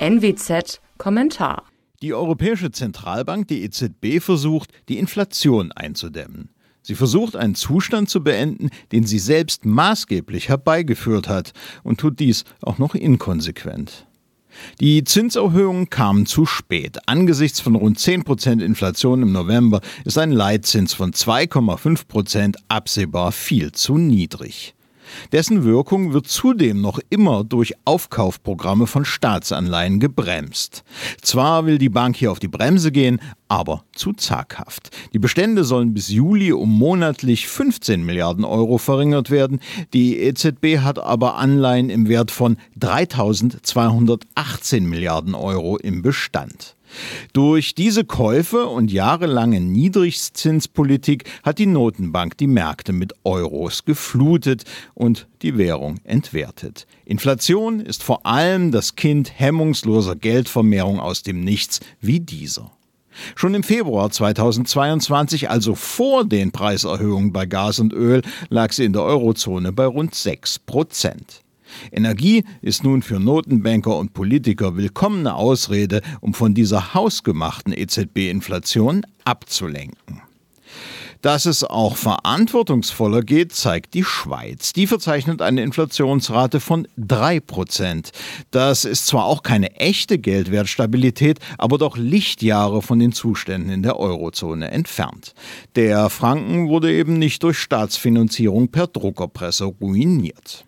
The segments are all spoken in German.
NWZ Kommentar. Die Europäische Zentralbank, die EZB, versucht, die Inflation einzudämmen. Sie versucht einen Zustand zu beenden, den sie selbst maßgeblich herbeigeführt hat und tut dies auch noch inkonsequent. Die Zinserhöhungen kamen zu spät. Angesichts von rund 10% Inflation im November ist ein Leitzins von 2,5% absehbar viel zu niedrig. Dessen Wirkung wird zudem noch immer durch Aufkaufprogramme von Staatsanleihen gebremst. Zwar will die Bank hier auf die Bremse gehen, aber zu zaghaft. Die Bestände sollen bis Juli um monatlich 15 Milliarden Euro verringert werden. Die EZB hat aber Anleihen im Wert von 3218 Milliarden Euro im Bestand. Durch diese Käufe und jahrelange Niedrigzinspolitik hat die Notenbank die Märkte mit Euros geflutet und die Währung entwertet. Inflation ist vor allem das Kind hemmungsloser Geldvermehrung aus dem Nichts wie dieser. Schon im Februar 2022, also vor den Preiserhöhungen bei Gas und Öl, lag sie in der Eurozone bei rund 6 Prozent. Energie ist nun für Notenbanker und Politiker willkommene Ausrede, um von dieser hausgemachten EZB-Inflation abzulenken. Dass es auch verantwortungsvoller geht, zeigt die Schweiz. Die verzeichnet eine Inflationsrate von 3%. Das ist zwar auch keine echte Geldwertstabilität, aber doch Lichtjahre von den Zuständen in der Eurozone entfernt. Der Franken wurde eben nicht durch Staatsfinanzierung per Druckerpresse ruiniert.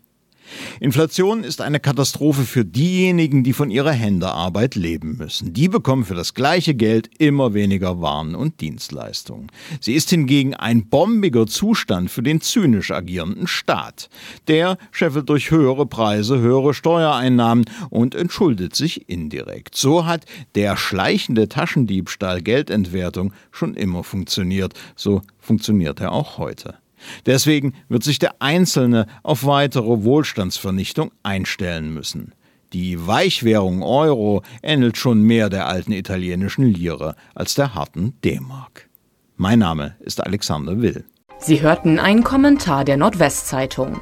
Inflation ist eine Katastrophe für diejenigen, die von ihrer Händearbeit leben müssen. Die bekommen für das gleiche Geld immer weniger Waren und Dienstleistungen. Sie ist hingegen ein bombiger Zustand für den zynisch agierenden Staat. Der scheffelt durch höhere Preise höhere Steuereinnahmen und entschuldet sich indirekt. So hat der schleichende Taschendiebstahl Geldentwertung schon immer funktioniert. So funktioniert er auch heute. Deswegen wird sich der Einzelne auf weitere Wohlstandsvernichtung einstellen müssen. Die Weichwährung Euro ähnelt schon mehr der alten italienischen Lire als der harten D-Mark. Mein Name ist Alexander Will. Sie hörten einen Kommentar der Nordwestzeitung.